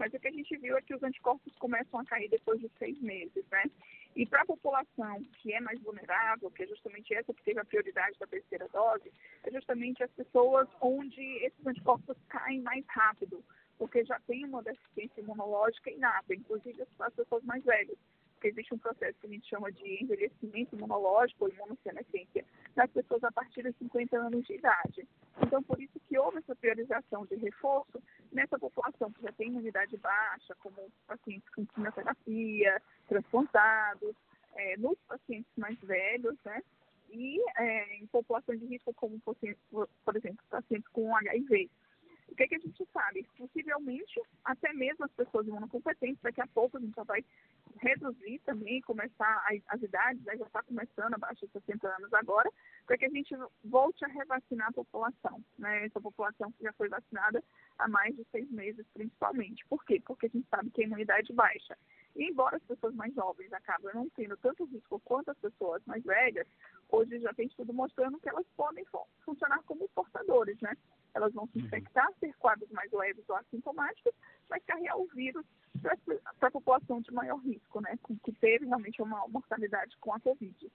mas o que a gente viu é que os anticorpos começam a cair depois de seis meses, né? E para a população que é mais vulnerável, que é justamente essa que teve a prioridade da terceira dose, é justamente as pessoas onde esses anticorpos caem mais rápido, porque já tem uma deficiência imunológica inata, inclusive as pessoas mais velhas porque existe um processo que a gente chama de envelhecimento imunológico ou imunossenescência nas pessoas a partir de 50 anos de idade. Então, por isso que houve essa priorização de reforço nessa população que já tem imunidade baixa, como pacientes com quimioterapia, transplantados, é, nos pacientes mais velhos, né? E é, em populações de risco, como, por exemplo, pacientes com HIV. O que, é que a gente sabe? Possivelmente, até mesmo as pessoas imunocompetentes, daqui a pouco a gente já vai reduzir também, começar as, as idades, né, já está começando abaixo de 60 anos agora, para que a gente volte a revacinar a população, né? Essa população que já foi vacinada há mais de seis meses, principalmente. Por quê? Porque a gente sabe que a imunidade baixa. E embora as pessoas mais jovens acabem não tendo tanto risco quanto as pessoas mais velhas, hoje já tem estudo mostrando que elas podem funcionar como portadores, né? Elas vão se uhum. infectar, ter quadros mais leves ou assintomáticos, mas carregar o vírus para a população de maior risco, né? Que teve realmente uma mortalidade com a Covid.